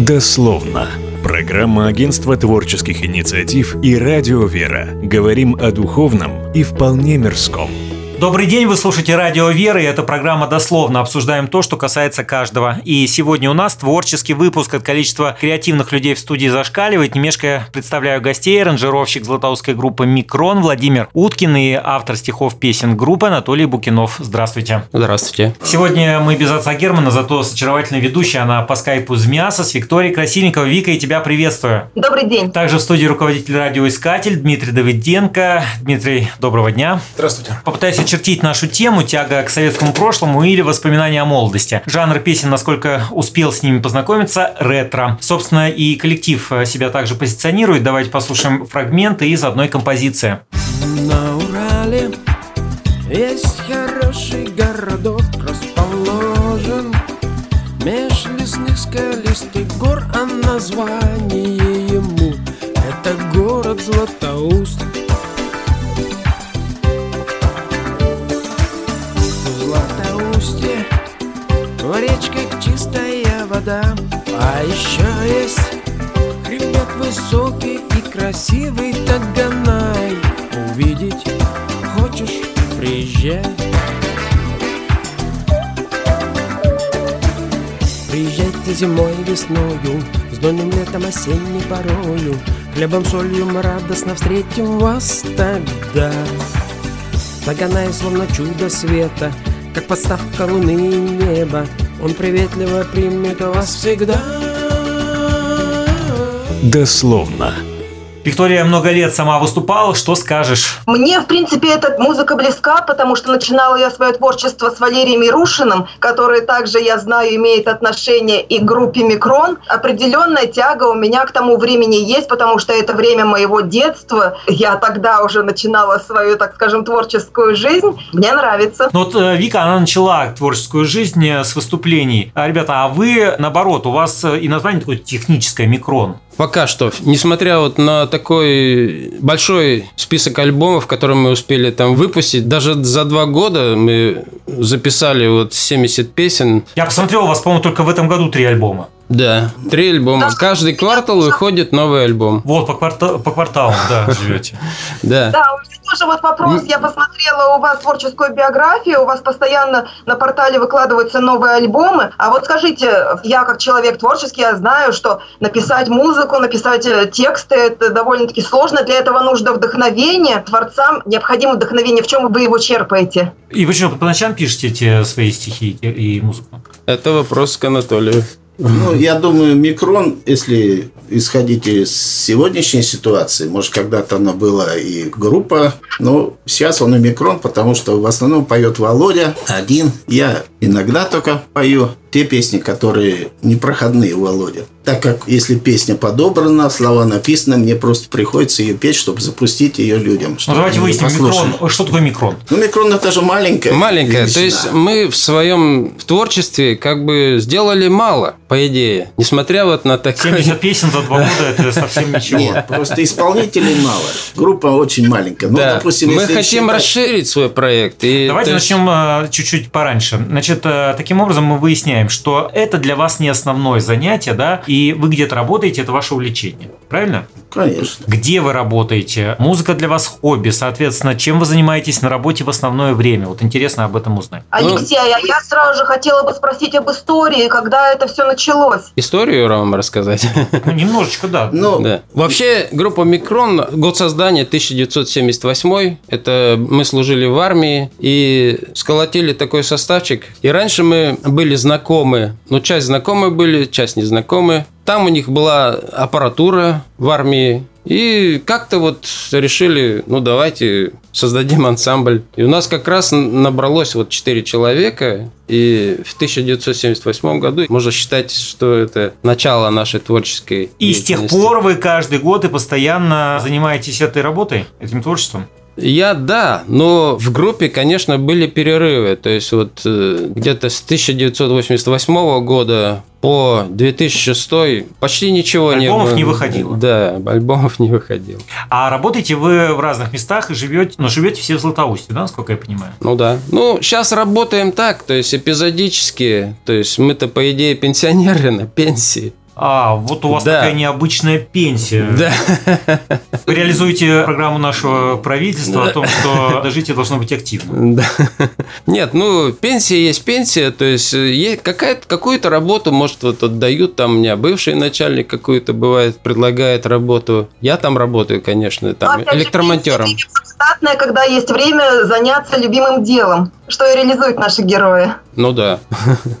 Дословно. Программа Агентства творческих инициатив и Радио Вера. Говорим о духовном и вполне мирском. Добрый день, вы слушаете Радио Веры, и эта программа дословно обсуждаем то, что касается каждого. И сегодня у нас творческий выпуск от количества креативных людей в студии зашкаливает. Немешко представляю гостей, аранжировщик златоустской группы «Микрон» Владимир Уткин и автор стихов песен группы Анатолий Букинов. Здравствуйте. Здравствуйте. Сегодня мы без отца Германа, зато с очаровательной ведущей, она по скайпу из мяса, с Викторией Красильниковой. Вика, и тебя приветствую. Добрый день. Также в студии руководитель радиоискатель Дмитрий Давыденко. Дмитрий, доброго дня. Здравствуйте. Попытаюсь очертить нашу тему «Тяга к советскому прошлому» или «Воспоминания о молодости». Жанр песен, насколько успел с ними познакомиться, ретро. Собственно, и коллектив себя также позиционирует. Давайте послушаем фрагменты из одной композиции. На Урале есть хороший городок расположен Меж лесных скалистых гор, а название ему Это город Златоуст вода А еще есть хребет высокий и красивый Таганай Увидеть хочешь, приезжай. Приезжайте зимой и весною С донным летом осенней порою. Хлебом, солью мы радостно встретим вас тогда. Таганай словно чудо света Как подставка луны и неба Он приветливо примет вас всегда Дословно. Виктория много лет сама выступала. Что скажешь? Мне, в принципе, эта музыка близка, потому что начинала я свое творчество с Валерием Ярушиным, который также, я знаю, имеет отношение и к группе «Микрон». Определенная тяга у меня к тому времени есть, потому что это время моего детства. Я тогда уже начинала свою, так скажем, творческую жизнь. Мне нравится. Ну вот э, Вика, она начала творческую жизнь э, с выступлений. А, ребята, а вы, наоборот, у вас э, и название такое техническое «Микрон». Пока что, несмотря вот на такой большой список альбомов, которые мы успели там выпустить, даже за два года мы записали вот 70 песен. Я посмотрел, у вас, по-моему, только в этом году три альбома. Да, три альбома. Каждый квартал выходит новый альбом. Вот, по, кварта- по кварталам, да, живете. Да. Да, у меня тоже вот вопрос. Я посмотрела у вас творческую биографию, у вас постоянно на портале выкладываются новые альбомы. А вот скажите, я как человек творческий, я знаю, что написать музыку, написать э, тексты, это довольно-таки сложно. Для этого нужно вдохновение. Творцам необходимо вдохновение. В чем вы его черпаете? И вы что, по ночам пишете эти свои стихи и и музыку? Это вопрос к Анатолию. Ну, я думаю, микрон, если исходить из сегодняшней ситуации, может, когда-то она была и группа, но сейчас он и микрон, потому что в основном поет Володя один. Я иногда только пою те песни, которые непроходные у Володя. Так как если песня подобрана, слова написаны, мне просто приходится ее петь, чтобы запустить ее людям. Ну, давайте выясним, микрон. Что такое микрон? Ну, микрон это же маленькая. Маленькая. То величина. есть мы в своем творчестве как бы сделали мало, по идее. Несмотря вот на такое... 70 песен за два года – это совсем ничего. Нет, просто исполнителей мало. Группа очень маленькая. Ну, Да. допустим, мы хотим считать- расширить свой проект. И Давайте то есть- начнем э, чуть-чуть пораньше. Значит, э, таким образом мы выясняем, что это для вас не основное занятие, да, и вы где-то работаете, это ваше увлечение. Правильно? Конечно. Где вы работаете? Музыка для вас хобби, соответственно, чем вы занимаетесь на работе в основное время? Вот интересно об этом узнать. Ну- Алексей, а я сразу же хотела бы спросить об истории, когда это все началось. Историю вам рассказать? Ну, немножечко, да. Ну, Да. Вообще, группа Микрон, год создания 1978, это мы служили в армии и сколотили такой составчик. И раньше мы были знакомы, ну, часть знакомы были, часть незнакомы. Там у них была аппаратура в армии, и как-то вот решили, ну давайте создадим ансамбль. И у нас как раз набралось вот 4 человека, и в 1978 году можно считать, что это начало нашей творческой И с тех пор вы каждый год и постоянно занимаетесь этой работой, этим творчеством? Я да, но в группе, конечно, были перерывы. То есть вот э, где-то с 1988 года по 2006 почти ничего не Альбомов не выходило. Да, альбомов не выходило. А работаете вы в разных местах и живете, но живете все в Златоусте, да, насколько я понимаю? Ну да. Ну, сейчас работаем так, то есть эпизодически. То есть мы-то, по идее, пенсионеры на пенсии. А, вот у вас Да. такая необычная пенсия. Да. Вы реализуете программу нашего правительства о том, что дожитие должно быть активным. Да. Нет, ну, пенсия есть пенсия, то есть э, есть какая-то, какую-то работу, может, вот отдают, там у меня бывший начальник какую-то бывает, предлагает работу. Я там работаю, конечно, там, Ну, опять же, электромонтером. пенсия когда есть время заняться любимым делом, что и реализуют наши герои. Ну да.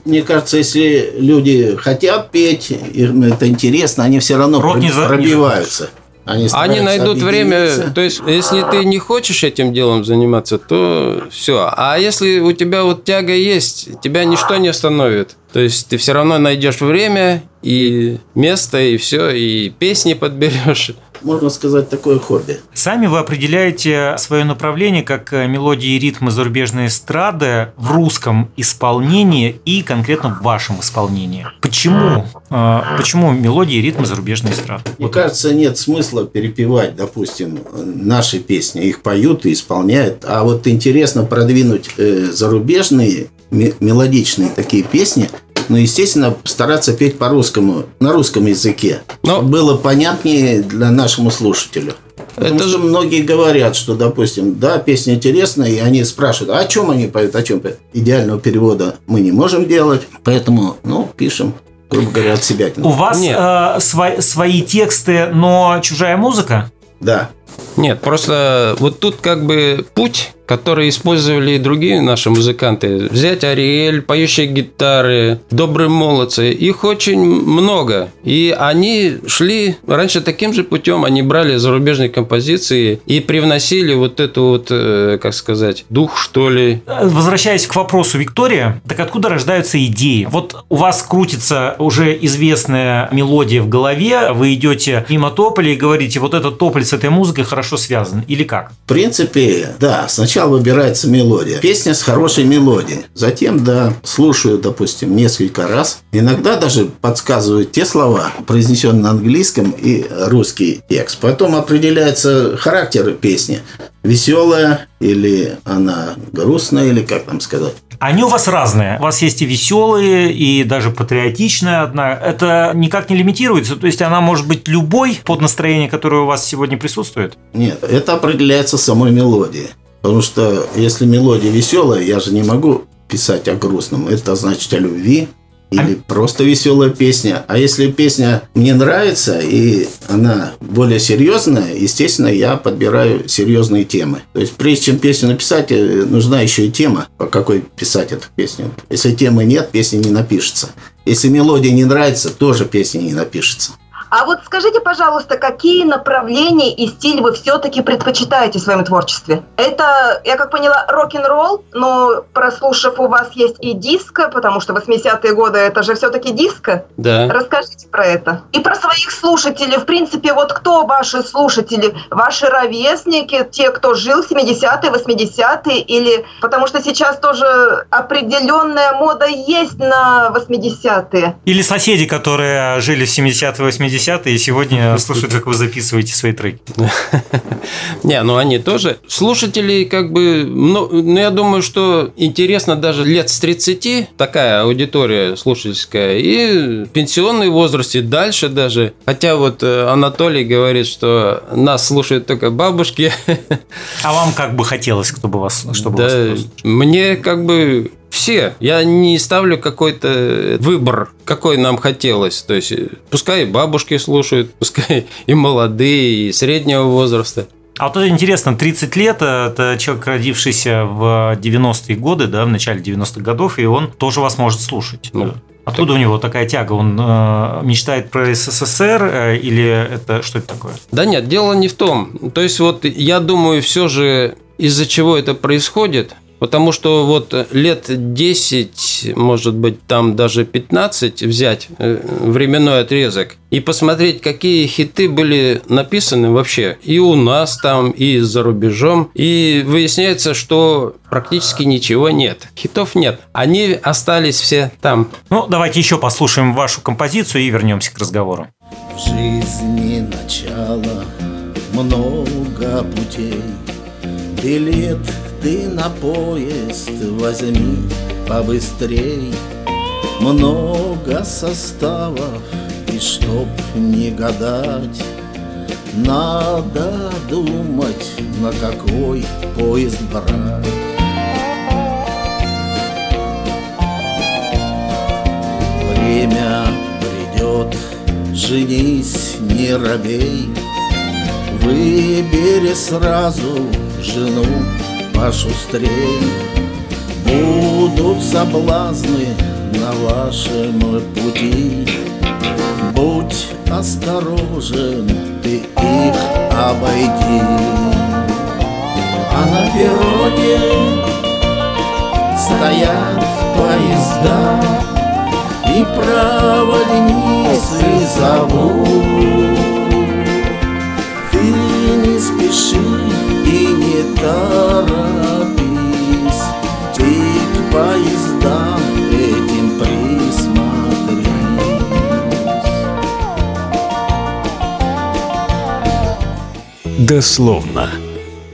Мне кажется, если люди хотят петь, им это интересно, они все равно Рот проб- не пробиваются. Они, Они найдут время, то есть, если ты не хочешь этим делом заниматься, то все. А если у тебя вот тяга есть, тебя ничто не остановит. То есть ты все равно найдешь время и место, и все, и песни подберешь. Можно сказать, такое хобби. Сами вы определяете свое направление как э, мелодии и ритмы зарубежной эстрады в русском исполнении и конкретно в вашем исполнении. Почему? Э, Почему мелодии и ритмы зарубежной эстрады? Мне кажется, нет смысла перепевать, допустим, наши песни. Их поют и исполняют. А вот интересно продвинуть э, зарубежные ме- мелодичные такие песни, но, естественно, стараться петь по-русскому, на русском языке. Но- Чтобы было понятнее для нашему слушателю. Потому Это же- многие говорят, что, допустим, да, песня интересная, и они спрашивают, а о чем они поют, о чем поют. Идеального перевода мы не можем делать, поэтому, ну, пишем, грубо говоря, от себя. У вас Нет. э, сва- свои тексты, но чужая музыка? Да. Нет, просто вот тут как бы путь, который использовали и другие наши музыканты. Взять Ариэль, поющие гитары, добрые молодцы. Их очень много. И они шли раньше таким же путем. Они брали зарубежные композиции и привносили вот эту вот, э, как сказать, дух, что ли. Возвращаясь к вопросу Виктория, так откуда рождаются идеи? Вот у вас крутится уже известная мелодия в голове, вы идете мимо тополя и говорите, вот этот тополь с этой музыкой хорошо связан, или как? В принципе, да, сначала выбирается мелодия. Песня с хорошей мелодией. Затем, да, слушаю, допустим, несколько раз. Иногда даже подсказывают те слова, произнесенные на английском и русский текст. Потом определяется характер песни. Веселая или она грустная, или как там сказать. Они у вас разные. У вас есть и веселые, и даже патриотичная одна. Это никак не лимитируется. То есть она может быть любой под настроение, которое у вас сегодня присутствует. Нет, это определяется самой мелодией. Потому что если мелодия веселая, я же не могу писать о грустном. Это значит о любви или просто веселая песня. А если песня мне нравится и она более серьезная, естественно, я подбираю серьезные темы. То есть прежде чем песню написать, э, нужна еще и тема, по какой писать эту песню. Если темы нет, песня не напишется. Если мелодия не нравится, тоже песня не напишется. А вот скажите, пожалуйста, какие направления и стиль вы все-таки предпочитаете в своем творчестве? Это, я как поняла, рок-н-ролл, но прослушав, у вас есть и диско, потому что 80-е годы это же все-таки диско. Да. Расскажите про это. И про своих слушателей. В принципе, вот кто ваши слушатели? Ваши ровесники, те, кто жил в 70-е, 80-е? Или... Потому что сейчас тоже определенная мода есть на 80-е. Или соседи, которые жили в 70-е, 80-е, и сегодня слушают, как вы записываете свои треки. Не, ну они тоже. Слушателей как бы... Ну, ну, я думаю, что интересно даже лет с 30 такая аудитория слушательская. И в пенсионный возраст, и дальше даже. Хотя вот э, Анатолий говорит, что нас слушают только бабушки. А вам как бы хотелось, чтобы вас, чтобы Да, вас мне как бы все. Я не ставлю какой-то выбор, какой нам хотелось. То есть, э, пускай бабушки слушают, пускай и молодые, и среднего возраста. А вот это интересно, 30 лет – это человек, родившийся в 90-е годы, да, в начале 90-х годов, и он тоже вас может слушать. Ну, Откуда у него такая тяга? Он э, мечтает про СССР э, или это что это такое? Да нет, дело не в том. То есть вот я думаю, все же из-за чего это происходит, потому что вот лет 10, может быть, там даже 15 взять э, временной отрезок и посмотреть, какие хиты были написаны вообще и у нас там, и за рубежом. И выясняется, что практически ничего нет. Хитов нет. Они остались все там. Ну, давайте еще послушаем вашу композицию и вернемся к разговору. В жизни начало много путей Билет ты на поезд возьми побыстрей. Много составов И чтоб не гадать Надо думать, на какой поезд брать. Время придет, женись, не робей. Выбери сразу жену пошустрей Будут соблазны на вашем пути. Будь осторожен, ты их обойди. А на перроне стоят поезда И проводницы зовут торопись Ты к поездам этим присмотрись Дословно.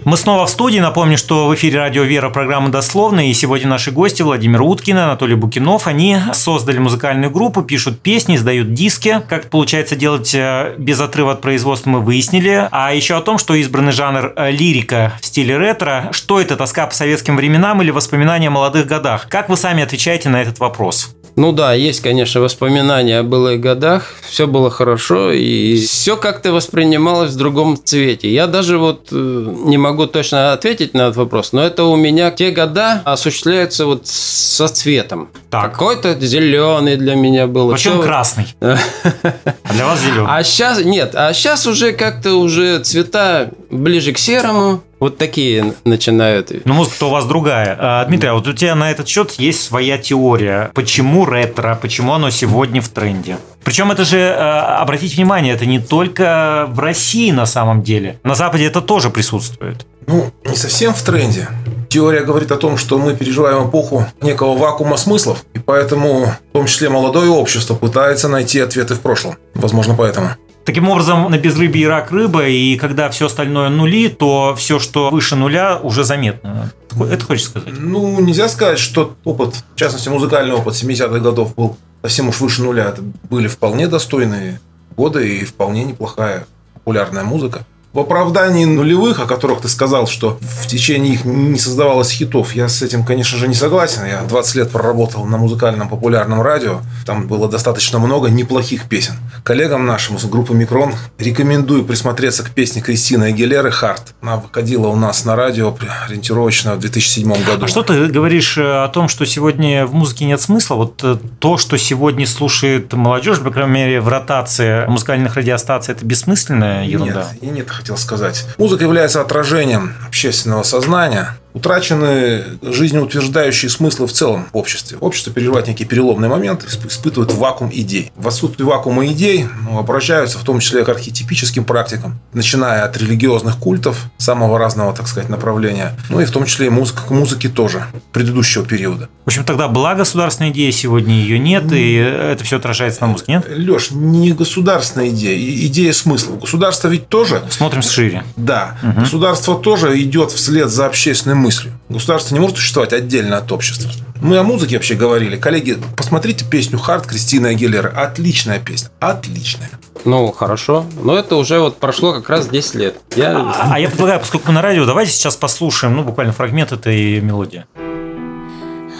Мы снова в студии. Напомню, что в эфире радио «Вера» программа «Дословно». И сегодня наши гости Владимир Уткин и Анатолий Букинов. Они создали музыкальную группу, пишут песни, издают диски. Как получается делать э, без отрыва от производства, мы выяснили. А еще о том, что избранный жанр э, лирика в стиле ретро. Что это, тоска по советским временам или воспоминания о молодых годах? Как вы сами отвечаете на этот вопрос? Ну да, есть, конечно, воспоминания о былых годах. Все было хорошо, и все как-то воспринималось в другом цвете. Я даже вот э, не могу точно ответить на этот вопрос, но это у меня те года осуществляются вот со цветом. Так. Какой-то зеленый для меня был. Почему Всё- красный? А для вас зеленый. А сейчас нет, а сейчас уже как-то уже цвета ближе к серому. Вот такие начинают. Ну, музыка-то у вас другая. А, Дмитрий, а вот у тебя на этот счет есть своя теория. Почему ретро? Почему оно сегодня в тренде? Причем это же, э, обратите внимание, это не только в России на самом деле. На Западе это тоже присутствует. Ну, не совсем в тренде. Теория говорит о том, что мы переживаем эпоху некого вакуума смыслов, и поэтому, в том числе молодое общество, пытается найти ответы в прошлом. Возможно, поэтому. Таким образом, на безрыбье рак рыба, и когда все остальное нули, то все, что выше нуля, уже заметно. Это хочешь сказать? Ну, нельзя сказать, что опыт, в частности, музыкальный опыт 70-х годов был совсем уж выше нуля. Это были вполне достойные годы и вполне неплохая популярная музыка. В оправдании нулевых, о которых ты сказал, что в течение их не создавалось хитов, я с этим, конечно же, не согласен. Я 20 лет проработал на музыкальном популярном радио. Там было достаточно много неплохих песен. Коллегам нашим из группы «Микрон» рекомендую присмотреться к песне Кристины Агилеры «Харт». Она выходила у нас на радио ориентировочно в 2007 году. А что ты говоришь э, о том, что сегодня в музыке нет смысла? Вот э, то, что сегодня слушает молодежь, по крайней мере, в ротации музыкальных радиостаций, это бессмысленная ерунда? Нет, я не это хотел сказать. Музыка является отражением общественного сознания. Утрачены жизнеутверждающие смыслы в целом в обществе. Общество переживает некий переломный момент, исп- испытывает вакуум идей. В отсутствии вакуума идей ну, обращаются в том числе к архетипическим практикам, начиная от религиозных культов самого разного, так сказать, направления, ну и в том числе и музыка, к музыке тоже предыдущего периода. В общем, тогда была государственная идея, сегодня ее нет, и это все отражается на музыке, нет? Леш, не государственная идея, идея смысла. Государство ведь тоже Смотрим шире. Да, государство тоже идет вслед за общественной мыслью. Государство не может существовать отдельно от общества. Мы о музыке вообще говорили. Коллеги, посмотрите песню «Харт» Кристины Агилеры. Отличная песня. Отличная. Ну, хорошо. Но это уже вот прошло как раз 10 лет. Я... А а я предлагаю, поскольку мы на радио, давайте сейчас послушаем, ну, буквально фрагмент этой мелодии.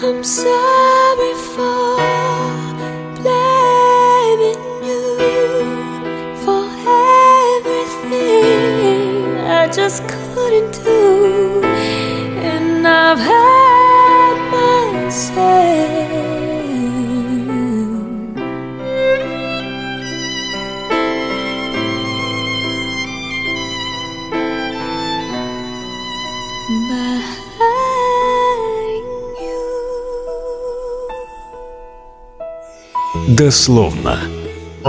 I'm sorry for blaming you for everything I just couldn't do, and I've had my say. Дословно.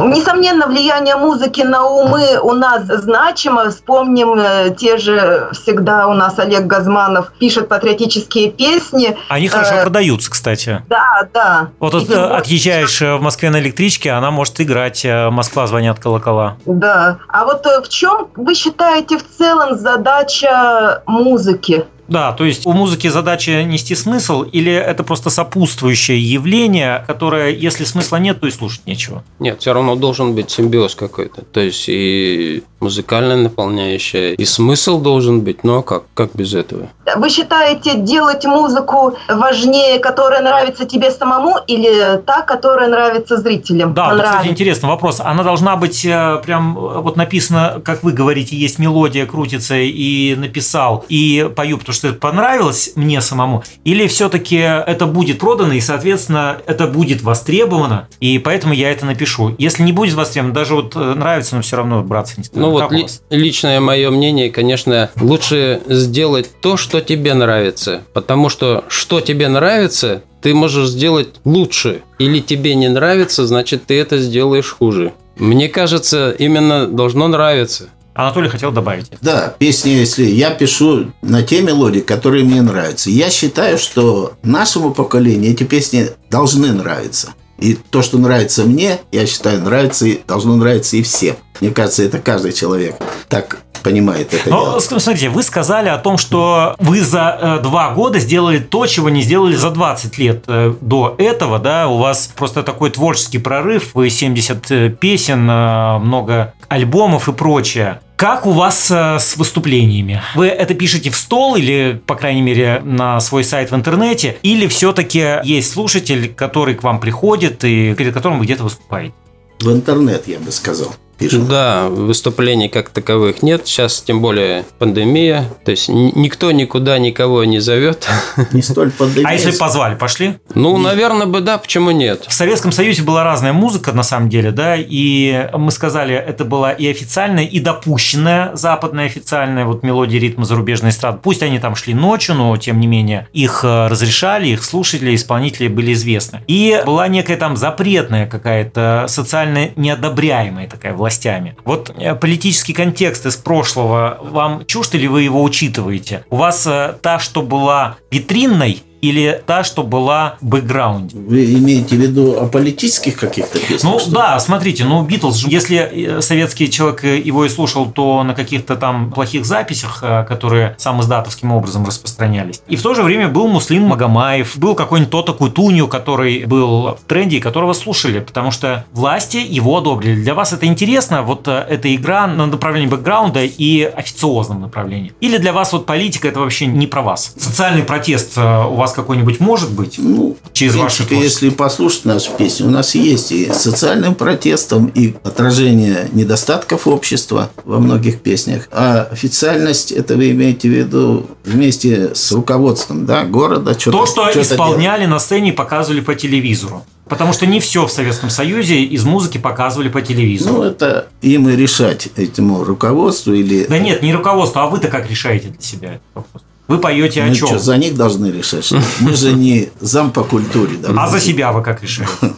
Несомненно, влияние музыки на умы у нас значимо. Вспомним э, те же всегда у нас Олег Газманов пишет патриотические песни. Они хорошо Э, продаются, кстати. Да, да. Вот тем э, отъезжаешь э, в Москве на электричке, она может играть «Москва звонят колокола». Да. А вот в чем вы считаете в целом задача музыки? Да, то есть у музыки задача нести смысл, или это просто сопутствующее явление, которое, если смысла нет, то и слушать нечего? Нет, все равно должен быть симбиоз какой-то. То есть и музыкальная наполняющая, и смысл должен быть. А как? Как без этого? Вы считаете делать музыку важнее, которая нравится тебе самому, или та, которая нравится зрителям? Да, вот, кстати, интересный вопрос. Она должна быть э, прям, э, вот написано, как вы говорите, есть мелодия, крутится, и написал, и пою, потому что это понравилось мне самому, или все-таки это будет продано, и, соответственно, это будет востребовано, и поэтому я это напишу. Если не будет востребовано, даже вот э, нравится, но все равно браться не стоит. Ну вот ли- личное мое мнение, конечно, лучше сделать то, что тебе нравится. Потому что что тебе нравится, ты можешь сделать лучше. Или тебе не нравится, значит ты это сделаешь хуже. Мне кажется, именно должно нравиться. Анатолий хотел добавить. Да, песни, если я пишу на те мелодии, которые мне нравятся. Я считаю, что нашему поколению эти песни должны нравиться. И то, что нравится мне, я считаю, нравится и должно нравиться и всем. Мне кажется, это каждый человек так понимает это Но, дело. смотрите, вы сказали о том, что вы за э, два года сделали то, чего не сделали за 20 лет э, до этого, да, у вас просто такой творческий прорыв, вы 70 песен, э, много альбомов и прочее. Как у вас э, с выступлениями? Вы это пишете в стол или, по крайней мере, на свой сайт в интернете? Или все-таки есть слушатель, который к вам приходит и перед которым вы где-то выступаете? В интернет, я бы сказал, пишем. Да, выступлений как таковых нет. Сейчас тем более пандемия. То есть никто никуда никого не зовет. Не столь пандемия. А если позвали, пошли? Ну, наверное, бы да, почему нет? В Советском Союзе была разная музыка, на самом деле, да, и мы сказали, это была и официальная, и допущенная западная официальная вот мелодия ритма зарубежной эстрады. Пусть они там шли ночью, но тем не менее их э, разрешали, их слушатели, исполнители были известны. И была некая там запретная какая-то социально неодобряемая такая властями. Вот э, политический контекст из прошлого вам чужд или вы его учитываете? У вас э, та, что была витринной, или та, что была в бэкграунде? Вы имеете в виду о политических каких-то песнях? Ну что да, смотрите, ну Битлз, если э, советский человек э, его и слушал, то на каких-то там плохих записях, э, которые сам издатовским образом распространялись. И в то же время был Муслим Магомаев, был какой-нибудь Тота Кутунью, который был в тренде и которого слушали, потому что власти его одобрили. Для вас это интересно, вот эта игра на направлении бэкграунда и официозном направлении? Или для вас вот политика это вообще не про вас? Социальный протест у вас какой-нибудь может быть? Ну, Через в принципе, творчество. если послушать наши песни, у нас есть и социальным протестом, и отражение недостатков общества во многих песнях. А официальность, это вы имеете в виду вместе с руководством да, города? Что-то, То, что что-то исполняли на сцене и показывали по телевизору. Потому что не все в Советском Союзе из музыки показывали по делать. телевизору. Ну, это им и решать, этому руководству или... да нет, не руководство, а вы-то как решаете для себя этот вопрос? Вы поете о Мы чем? что, за них должны решать? что? Мы же не зам по культуре. А за себя вы как решаете?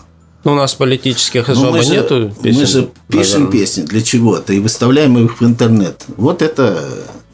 Ну, у нас политических Ну, особо мы же, нету песен. мы же пишем наверное. песни для чего-то и выставляем их в интернет. Вот это,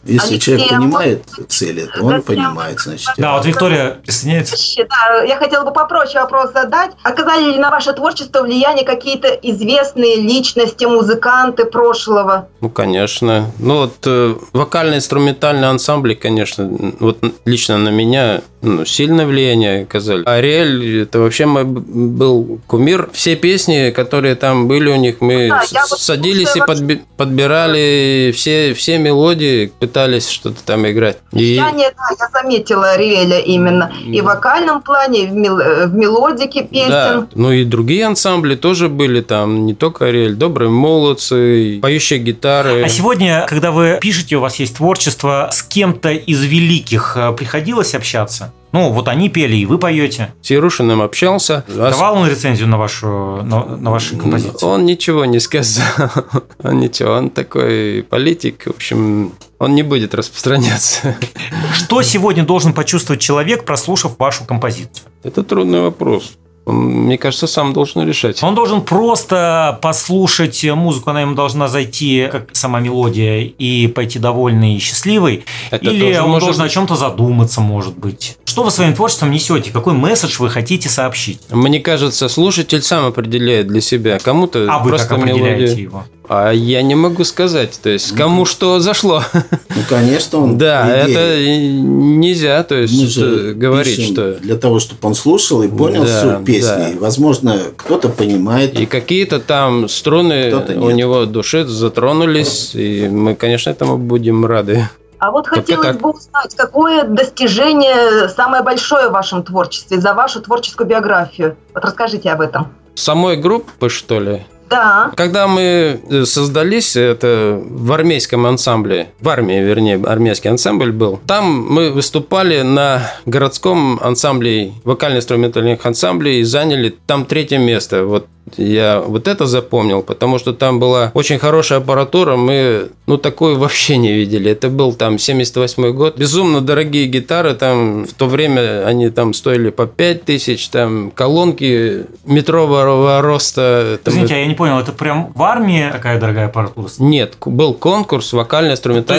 если Алексей, человек а понимает цели, то он Зачем? понимает, значит. Да, вот Виктория присоединяется. Да, я хотела бы попроще вопрос задать. Оказали ли на ваше творчество влияние какие-то известные личности, музыканты прошлого? Ну, конечно. Ну, вот э, вокально-инструментальные ансамбли, конечно, вот лично на меня ну, сильное влияние оказали. Ариэль, это вообще мой был кумир. Все песни, которые там были у них, мы Да, с- я вот садились и подби- подбирали все, все мелодии, пытались что-то там играть. И... Я не, да, я заметила Ривеля именно и в вокальном плане, и в, мел- э, в мелодике песен. Да, ну и другие ансамбли тоже были там, не только Ариэль, Добрые молодцы, поющие гитары. А сегодня, когда вы пишете, у вас есть творчество, с кем-то из великих э, приходилось общаться? Ну, вот они пели, и вы поете. С Ярушиным общался. Давал он рецензию на вашу на, на ваши композиции? Он ничего не сказал. Он ничего, он такой политик. В общем, он не будет распространяться. Что сегодня должен почувствовать человек, прослушав вашу композицию? Это трудный вопрос. Он, мне кажется, сам должен решать. Он должен просто послушать музыку, она ему должна зайти, как сама мелодия, и пойти довольный и счастливый. Это Или тоже он должен о быть. чем-то задуматься, может быть. Что вы своим творчеством несете? Какой месседж вы хотите сообщить? Мне кажется, слушатель сам определяет для себя. Кому-то А вы просто как определяете мелодия. его? А я не могу сказать, то есть кому что зашло. Ну, конечно, он... Да, это нельзя, то мы есть же говорить, пишем что... Для того, чтобы он слушал и понял Да, суть песни. да. Возможно, кто-то понимает. И какие-то там струны у него души затронулись, и мы, конечно, этому будем рады. А вот Только хотелось так. бы узнать, какое достижение самое большое в вашем творчестве за вашу творческую биографию? Вот расскажите об этом. Самой группы, что ли? Да. Когда мы э, создались, это в армейском ансамбле, в армии, вернее, армейский ансамбль был, там мы выступали на городском ансамбле, вокально-инструментальных ансамблей, и заняли там третье место. Вот я вот это запомнил, потому что там была очень хорошая аппаратура, мы, ну, такую вообще не видели. Это был там 78 год. Безумно дорогие гитары, там в то время они там стоили по 5 тысяч, там колонки метрового роста. там Извините, а я не понял, это прям в армии такая дорогая аппаратура? нет, был конкурс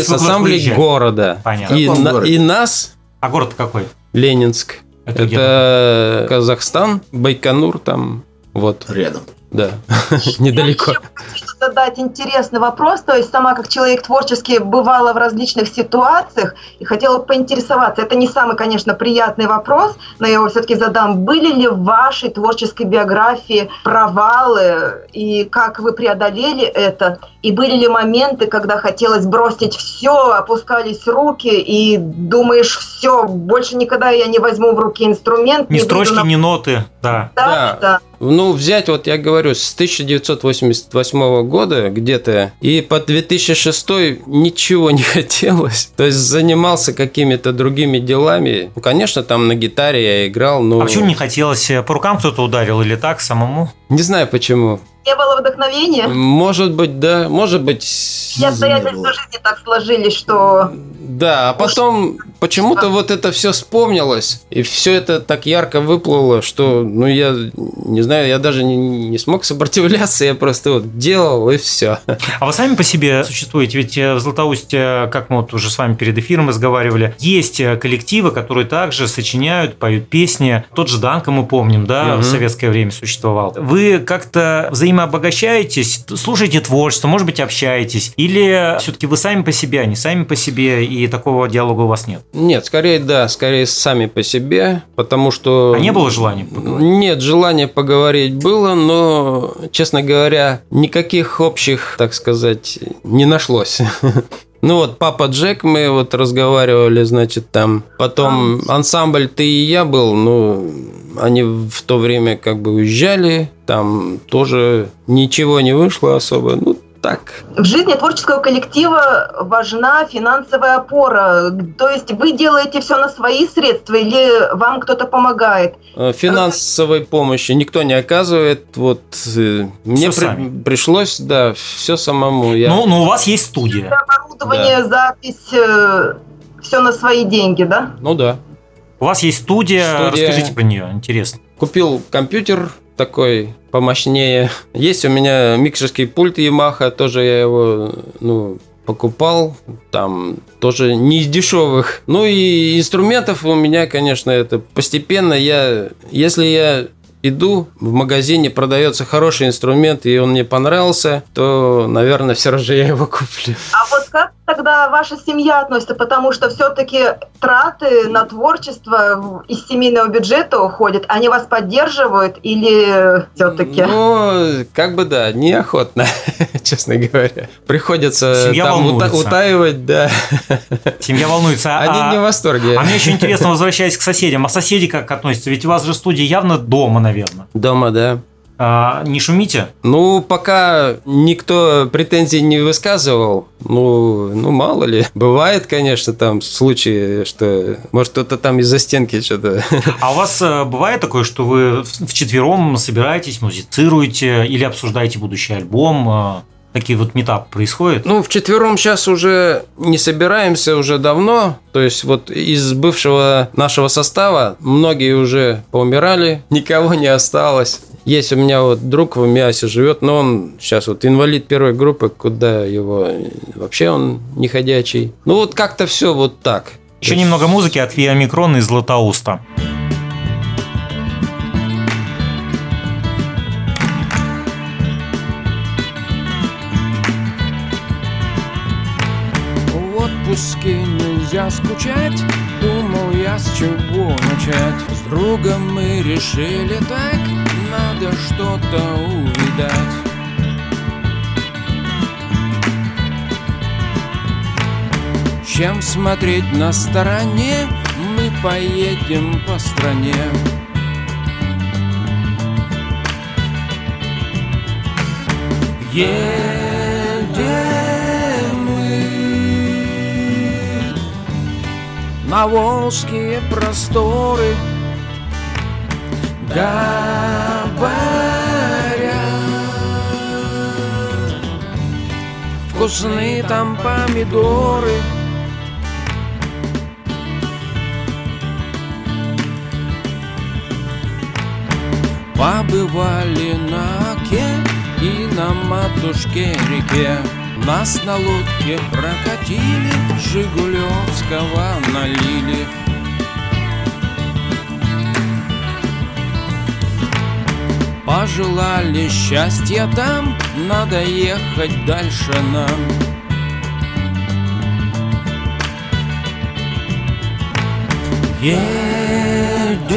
куда-то ансамблей выезжали? города. Понятно. И, на- городе? и нас, А город какой? Ленинск, Это это Казахстан, Байконур там, вот, Рядом. да, недалеко. Я хотела задать интересный вопрос. То есть сама как человек творческий бывала в различных ситуациях и хотела поинтересоваться. Это не самый, конечно, приятный вопрос, но я его все-таки задам. Были ли в вашей творческой биографии провалы и как вы преодолели это? И были ли моменты, когда хотелось бросить все, опускались руки и думаешь, все, больше никогда я не возьму в руки инструмент. Ни строчки, на- ни ноты, да. Да, Да. да. Ну, взять, вот я говорю, с 1988 года где-то, и по 2006 ничего не хотелось. То есть занимался какими-то другими делами. Ну, конечно, там на гитаре я играл, но... А почему не хотелось? По рукам кто-то ударил или так, самому? Не знаю почему. Не было вдохновения? Может быть, да, может быть... И обстоятельства жизни так сложились, что Да, а потом почему-то вот это все вспомнилось, и все это так ярко выплыло, что, ну, я не знаю, я даже не, не смог сопротивляться, я просто вот делал, и все. А вы сами по себе существуете? Ведь э, в Златоусте, как мы вот уже с вами перед эфиром разговаривали, есть э, коллективы, которые также сочиняют, поют песни. Тот же Данка мы помним, да, Мгм. в советское время существовал. Вы как-то взаимообогащаетесь, слушаете творчество, может быть, общаетесь? Или все-таки вы сами по себе, они сами по себе, и такого диалога у вас нет? Нет, скорее да, скорее сами по себе, потому что... А не было желания поговорить? Нет, желание поговорить было, но, честно говоря, никаких общих, так сказать, не нашлось. Ну вот, папа Джек, мы вот разговаривали, значит, там. Потом ансамбль «Ты и я» был, ну, они в то время как бы уезжали, там тоже ничего не вышло особо. Ну, так. в жизни творческого коллектива важна финансовая опора. То есть вы делаете все на свои средства или вам кто-то помогает? Э, Финансовой помощи никто не оказывает. Вот э, мне при- пришлось, да, все самому. Я... Ну, но у вас есть студия. Оборудование, запись, все на свои деньги, да? ну да. У вас есть студия, Студия. расскажите про нее, интересно. Купил компьютер такой помощнее. Есть у меня микшерский пульт Yamaha, тоже я его, ну, покупал, там тоже не из дешевых. Ну и инструментов у меня, конечно, это постепенно я, если я иду, в магазине продается хороший инструмент, и он мне понравился, то, наверное, все равно я его куплю. А вот как тогда ваша семья относится? Потому что все-таки траты на творчество из семейного бюджета уходят. Они вас поддерживают или все-таки? Ну, как бы да, неохотно, честно говоря. Приходится Семья там ута- волнуется. утаивать, да. Семья волнуется. Они а- не в восторге. А мне еще интересно, возвращаясь к соседям, а соседи как относятся? Ведь у вас же студия явно дома, наверное. Дома, да. А, не шумите? Ну, пока никто претензий не высказывал, ну, ну, мало ли. Бывает, конечно, там случаи, что, может, кто-то там из-за стенки что-то... А у вас э, бывает такое, что вы в- вчетвером собираетесь, музицируете или обсуждаете будущий альбом? э, Такие вот метапы происходят? Ну, вчетвером сейчас уже не собираемся уже давно. То есть вот из бывшего нашего состава многие уже поумирали, никого не осталось. Есть у меня вот друг в Миасе живет, но он сейчас вот инвалид первой группы, куда его вообще он не ходячий. Ну вот как-то все вот так. Еще есть... немного музыки от Виа Микрон и Златоуста. отпуске нельзя скучать Думал я с чего начать С другом мы решили так надо что-то увидать. Чем смотреть на стороне Мы поедем по стране. Едем мы на волжские просторы Говорят, вкусные там помидоры. Побывали на Оке и на матушке реке. Нас на лодке прокатили, Жигулевского налили Пожелали счастья там, надо ехать дальше нам Едем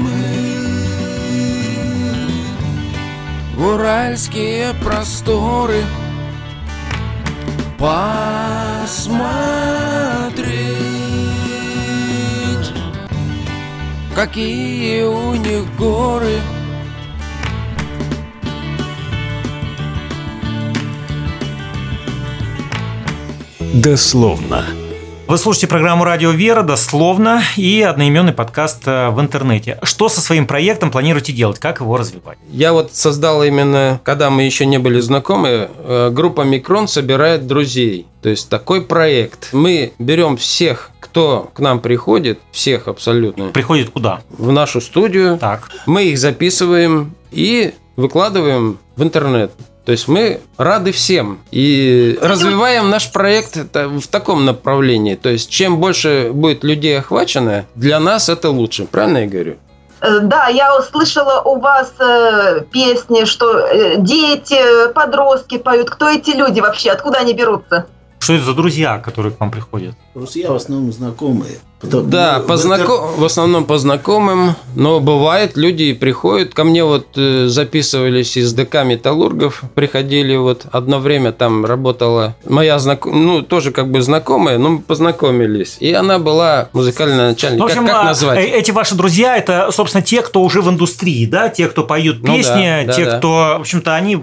мы в уральские просторы посмотреть, какие у них горы. Дословно. Вы слушаете программу «Радио Вера» дословно и одноименный подкаст э, в интернете. Что со своим проектом планируете делать? Как его развивать? Я вот создал именно, когда мы еще не были знакомы, э, группа Микрон собирает друзей. То есть такой проект. Мы берем всех, кто к нам приходит, всех абсолютно, Приходит куда? в нашу студию. Так. Мы их записываем и выкладываем в интернет. То есть мы рады всем и развиваем наш проект в таком направлении. То есть чем больше будет людей охвачено, для нас это лучше. Правильно я говорю? Э, Да, я услышала у вас э, песни, что э, дети, подростки поют. Кто эти люди вообще? Откуда они берутся? Что это за друзья, которые к вам приходят? Друзья в основном знакомые. Потом, Да, ну, по в интер- знако- в основном по знакомым, но бывает, люди приходят, ко мне вот э, записывались из ДК Металлургов, приходили вот, одно время там работала моя знакомая, ну, тоже как бы знакомая, но мы познакомились, и она была музыкальный начальник, Ну, в как, общем, как а, назвать? э, эти ваши друзья, это, собственно, те, кто уже в индустрии, да? Те, кто поют Ну песни, да, да, те, да. кто, в общем-то, они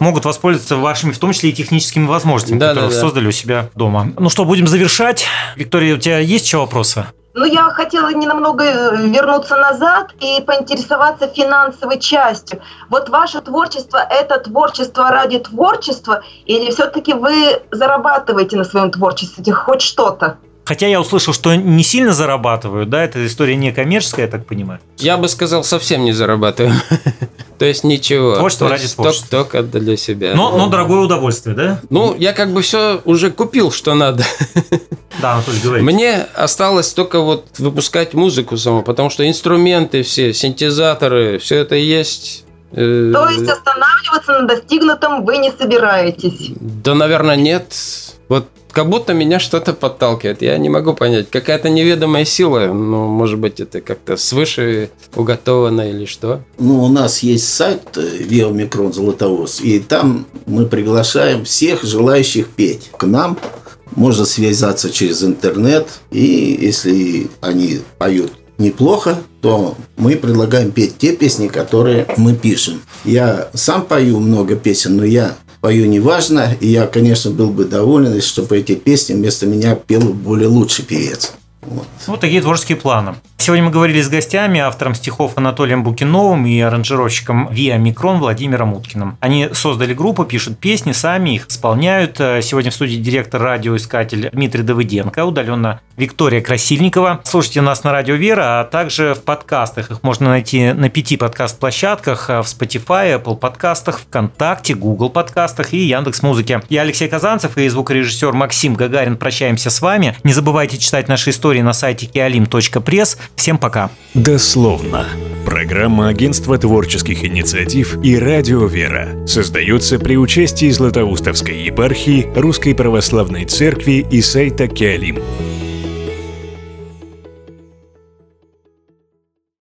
могут воспользоваться вашими, в том числе и техническими возможностями, Да, которые да, да. создали у себя дома. Ну что, будем завершать. Виктория, у тебя есть еще вопросы? Ну, я хотела ненамного э, вернуться назад и поинтересоваться финансовой частью. Вот ваше творчество – это творчество ради творчества, или все-таки вы зарабатываете на своем творчестве хоть что-то? Хотя я услышал, что не сильно зарабатывают, да? Эта история не коммерческая, я так понимаю. Я бы сказал, совсем не зарабатываем. То есть ничего. Творчество То ради творчества. Только для себя. Но, но дорогое удовольствие, да? Ну, я как бы все уже купил, что надо. Да, Анатолий, говори. Мне осталось только вот выпускать музыку саму, потому что инструменты все, синтезаторы, все это есть. Э, То есть останавливаться на достигнутом вы не собираетесь? Да, наверное, нет. Вот как будто меня что-то подталкивает. Я не могу понять. Какая-то неведомая сила. Ну, может быть, это как-то свыше уготовано или что. Ну, у нас есть сайт э, Виомикрон Золотовоз, и там мы приглашаем всех желающих петь к нам. Можно связаться через интернет, и если они поют неплохо, то мы предлагаем петь те песни, которые мы пишем. Я сам пою много песен, но я пою неважно, и я, конечно, был бы доволен, если чтобы эти песни вместо меня пел более лучший певец. Вот. Вот такие творческие планы. Сегодня мы говорили с гостями, автором стихов Анатолием Букиновым и аранжировщиком Виа Микрон Владимиром Уткиным. Они создали группу, пишут песни, сами их исполняют. Сегодня в студии директор радиоискатель Дмитрий Давыденко, удаленно Виктория Красильникова. Слушайте нас на Радио Вера, а также в подкастах. Их можно найти на пяти подкаст-площадках, в Spotify, Apple подкастах, ВКонтакте, Google подкастах и Яндекс Музыке. Я Алексей Казанцев и звукорежиссер Максим Гагарин прощаемся с вами. Не забывайте читать наши истории истории на сайте kialim.press. Всем пока. Дословно. Программа Агентства творческих инициатив и Радио Вера создается при участии Златоустовской епархии Русской Православной Церкви и сайта Киалим.